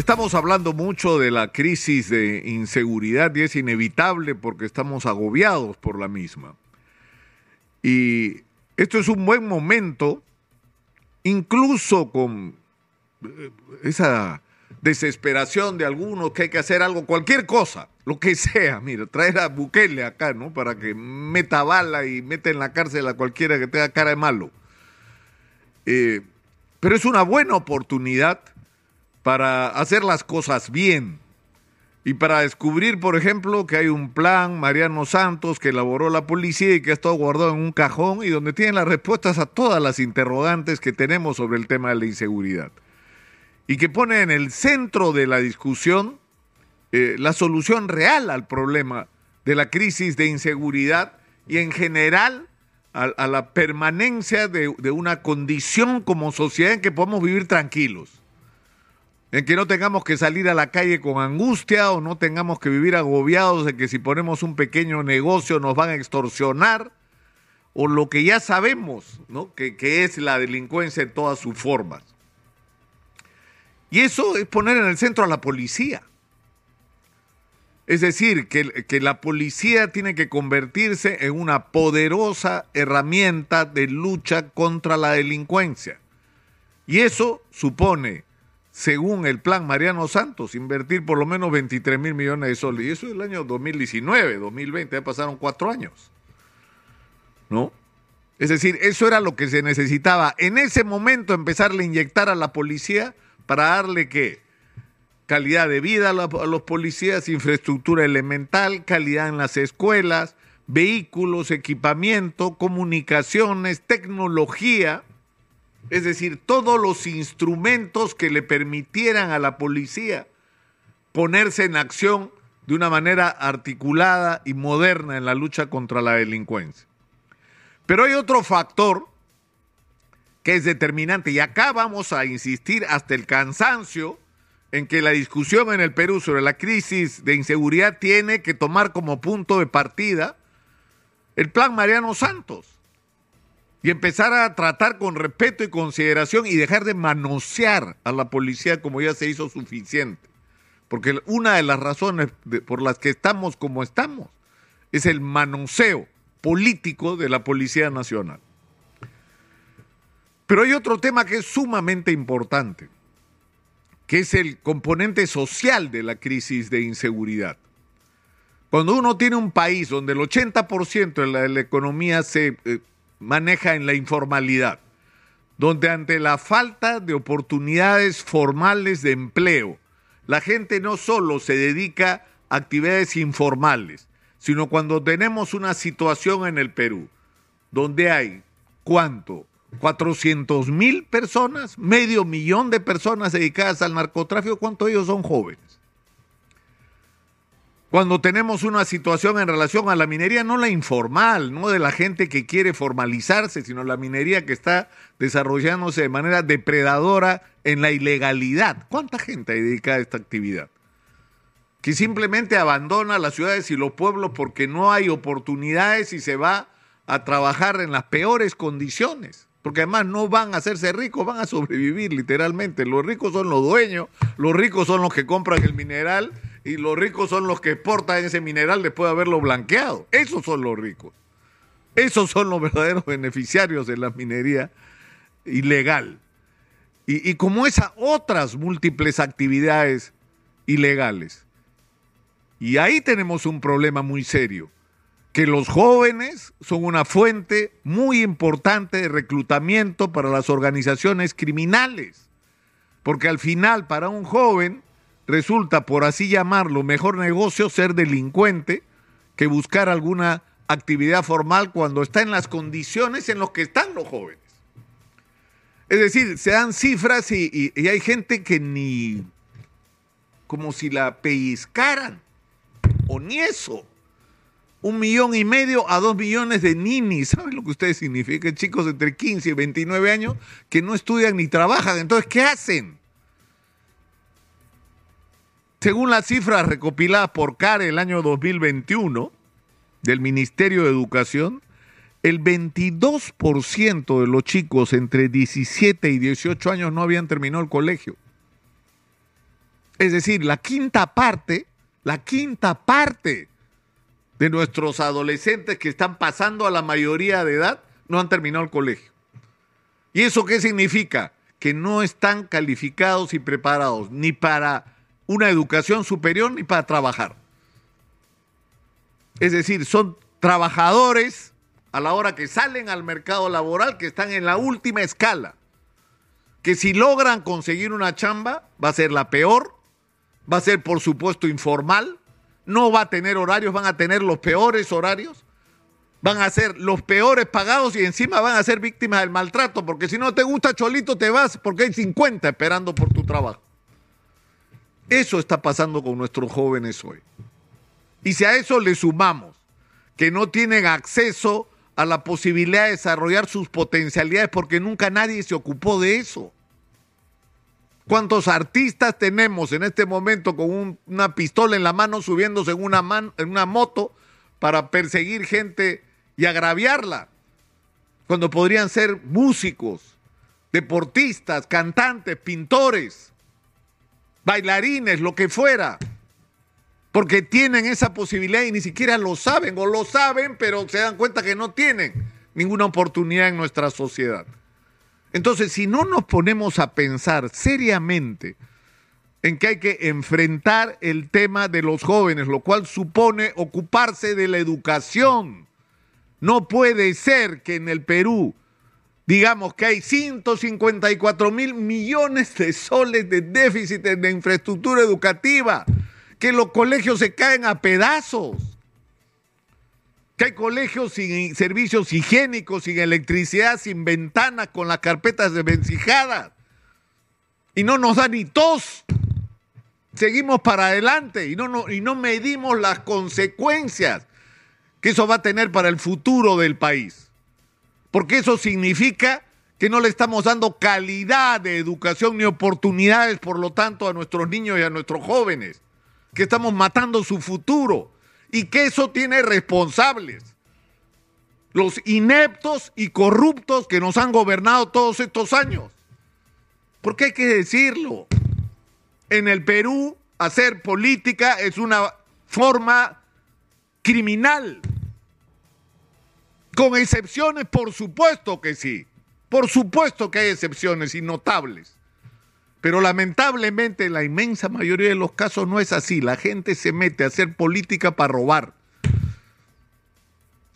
Estamos hablando mucho de la crisis de inseguridad y es inevitable porque estamos agobiados por la misma. Y esto es un buen momento, incluso con eh, esa desesperación de algunos que hay que hacer algo, cualquier cosa, lo que sea, mira, traer a Bukele acá, ¿no? Para que meta bala y meta en la cárcel a cualquiera que tenga cara de malo. Eh, pero es una buena oportunidad para hacer las cosas bien y para descubrir, por ejemplo, que hay un plan Mariano Santos que elaboró la policía y que ha estado guardado en un cajón y donde tienen las respuestas a todas las interrogantes que tenemos sobre el tema de la inseguridad. Y que pone en el centro de la discusión eh, la solución real al problema de la crisis de inseguridad y en general a, la permanencia de, de una condición como sociedad en que podamos vivir tranquilos en que no tengamos que salir a la calle con angustia o no tengamos que vivir agobiados de que si ponemos un pequeño negocio nos van a extorsionar, o lo que ya sabemos, ¿no? que, es la delincuencia en todas sus formas. Y eso es poner en el centro a la policía. Es decir, que, que, la policía tiene que convertirse en una poderosa herramienta de lucha contra la delincuencia. Y eso supone según el plan Mariano Santos, invertir por lo menos 23 mil millones de soles. Y eso es el año 2019, 2020, ya pasaron cuatro años. ¿No? Es decir, eso era lo que se necesitaba. En ese momento empezarle a inyectar a la policía para darle qué? Calidad de vida a, a los policías, infraestructura elemental, calidad en las escuelas, vehículos, equipamiento, comunicaciones, tecnología es decir, todos los instrumentos que le permitieran a la policía ponerse en acción de una manera articulada y moderna en la lucha contra la delincuencia. Pero hay otro factor que es determinante y acá vamos a insistir hasta el cansancio en que la discusión en el Perú sobre la crisis de inseguridad tiene que tomar como punto de partida el plan Mariano Santos y empezar a tratar con respeto y consideración y dejar de manosear a la policía como ya se hizo suficiente. Porque una de las razones por las que estamos como estamos es el manoseo político de la Policía Nacional. Pero hay otro tema que es sumamente importante, que es el componente social de la crisis de inseguridad. Cuando uno tiene un país donde el 80% de la, de la economía se eh, maneja en la informalidad, donde ante la falta de oportunidades formales de empleo, la gente no solo se dedica a actividades informales, sino cuando tenemos una situación en el Perú, donde hay, ¿cuánto? 400 mil personas, medio millón de personas dedicadas al narcotráfico, ¿cuántos ellos son jóvenes? Cuando tenemos una situación en relación a la minería, no la informal, no de la gente que quiere formalizarse, sino la minería que está desarrollándose de manera depredadora en la ilegalidad. ¿Cuánta gente hay dedicada a esta actividad? Que simplemente abandona las ciudades y los pueblos porque no hay oportunidades y se va a trabajar en las peores condiciones. Porque además no van a hacerse ricos, van a sobrevivir literalmente. Los ricos son los dueños, los ricos son los que compran el mineral y los ricos son los que exportan ese mineral después de haberlo blanqueado. Esos son los ricos. Esos son los verdaderos beneficiarios de la minería ilegal. Y, como esas otras múltiples actividades ilegales. Y ahí tenemos un problema muy serio, que los jóvenes son una fuente muy importante de reclutamiento para las organizaciones criminales. Porque al final, para un joven, resulta, por así llamarlo, mejor negocio ser delincuente que buscar alguna actividad formal cuando está en las condiciones en las que están los jóvenes. Es decir, se dan cifras y, hay gente que ni como si la pellizcaran, o ni eso. Un millón y medio a dos millones de ninis, ¿saben lo que ustedes significan? Chicos entre 15 y 29 años que no estudian ni trabajan. Entonces, ¿qué hacen? Según las cifras recopiladas por CARE el año 2021 del Ministerio de Educación, el 22% de los chicos entre 17 y 18 años no habían terminado el colegio. Es decir, la quinta parte, la quinta parte de nuestros adolescentes que están pasando a la mayoría de edad no han terminado el colegio. ¿Y eso qué significa? Que no están calificados y preparados ni para una educación superior ni para trabajar. Es decir, son trabajadores a la hora que salen al mercado laboral que están en la última escala. Que si logran conseguir una chamba, va a ser la peor, va a ser por supuesto informal, no va a tener horarios, van a tener los peores horarios, van a ser los peores pagados y encima van a ser víctimas del maltrato, porque si no te gusta Cholito te vas porque hay 50 esperando por tu trabajo. Eso está pasando con nuestros jóvenes hoy. Y si a eso le sumamos que no tienen acceso a la posibilidad de desarrollar sus potencialidades porque nunca nadie se ocupó de eso. ¿Cuántos artistas tenemos en este momento con una pistola en la mano subiéndose en una, en una moto para perseguir gente y agraviarla? Cuando podrían ser músicos, deportistas, cantantes, pintores, bailarines, lo que fuera. Porque tienen esa posibilidad y ni siquiera lo saben, o lo saben, pero se dan cuenta que no tienen ninguna oportunidad en nuestra sociedad. Entonces, si no nos ponemos a pensar seriamente en que hay que enfrentar el tema de los jóvenes, lo cual supone ocuparse de la educación, no puede ser que en el Perú digamos que hay 154 mil millones de soles de déficit de infraestructura educativa, que los colegios se caen a pedazos que hay colegios sin servicios higiénicos, sin electricidad, sin ventanas, con las carpetas desvencijadas. Y no nos da ni tos. Seguimos para adelante y no, y no medimos las consecuencias que eso va a tener para el futuro del país. Porque eso significa que no le estamos dando calidad de educación ni oportunidades, por lo tanto, a nuestros niños y a nuestros jóvenes, que estamos matando su futuro y que eso tiene responsables. Los ineptos y corruptos que nos han gobernado todos estos años. Porque hay que decirlo. En el Perú, hacer política es una forma criminal. Con excepciones, por supuesto que sí. Por supuesto que hay excepciones y notables. Pero lamentablemente en la inmensa mayoría de los casos no es así. La gente se mete a hacer política para robar.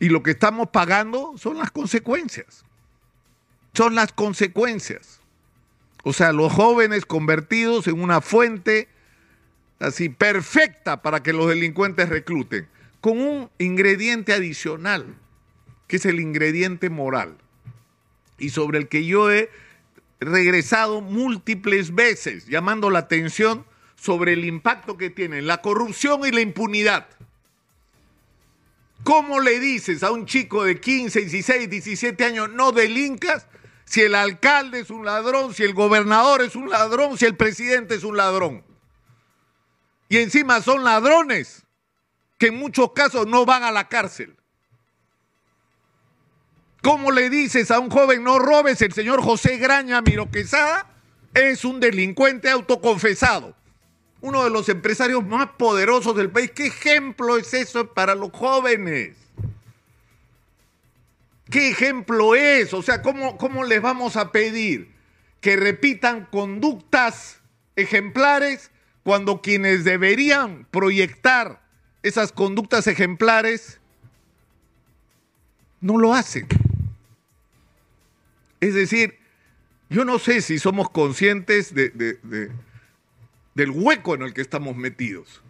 Y lo que estamos pagando son las consecuencias. Son las consecuencias. O sea, los jóvenes convertidos en una fuente así perfecta para que los delincuentes recluten, con un ingrediente adicional, que es el ingrediente moral, y sobre el que yo he regresado múltiples veces llamando la atención sobre el impacto que tienen la corrupción y la impunidad. ¿Cómo le dices a un chico de 15, 16, 17 años no delincas si el alcalde es un ladrón, si el gobernador es un ladrón, si el presidente es un ladrón? Y encima son ladrones que en muchos casos no van a la cárcel. ¿Cómo le dices a un joven no robes? El señor José Graña Miro Quesada es un delincuente autoconfesado. Uno de los empresarios más poderosos del país. ¿Qué ejemplo es eso para los jóvenes? ¿Qué ejemplo es? O sea, ¿cómo, cómo les vamos a pedir que repitan conductas ejemplares cuando quienes deberían proyectar esas conductas ejemplares no lo hacen? Es decir, yo no sé si somos conscientes del hueco en el que estamos metidos.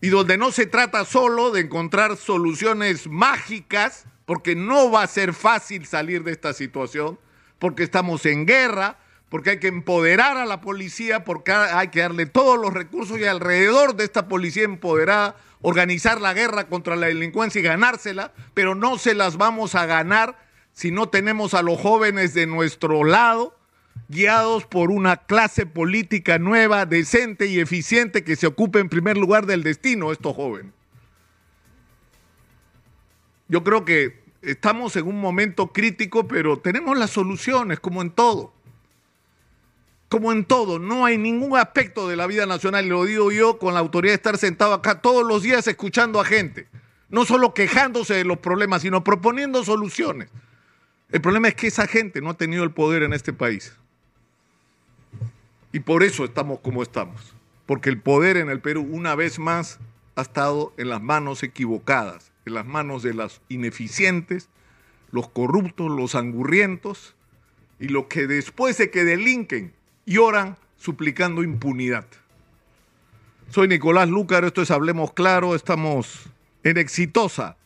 Y donde no se trata solo de encontrar soluciones mágicas, porque no va a ser fácil salir de esta situación, porque estamos en guerra, porque hay que empoderar a la policía, porque hay que darle todos los recursos y alrededor de esta policía empoderada, organizar la guerra contra la delincuencia y ganársela, pero no se las vamos a ganar si no tenemos a los jóvenes de nuestro lado, guiados por una clase política nueva, decente y eficiente que se ocupe en primer lugar del destino estos jóvenes. Yo creo que estamos en un momento crítico, pero tenemos las soluciones, como en todo. como en todo, no hay ningún aspecto de la vida nacional, y lo digo yo con la autoridad de estar sentado acá todos los días escuchando a gente, no solo quejándose de los problemas, sino proponiendo soluciones. El problema es que esa gente no ha tenido el poder en este país. Y por eso estamos como estamos. Porque el poder en el Perú, una vez más, ha estado en las manos equivocadas, en las manos de las ineficientes, los corruptos, los angurrientos y los que después de que delinquen lloran suplicando impunidad. Soy Nicolás Lúcar, esto es Hablemos Claro, estamos en Exitosa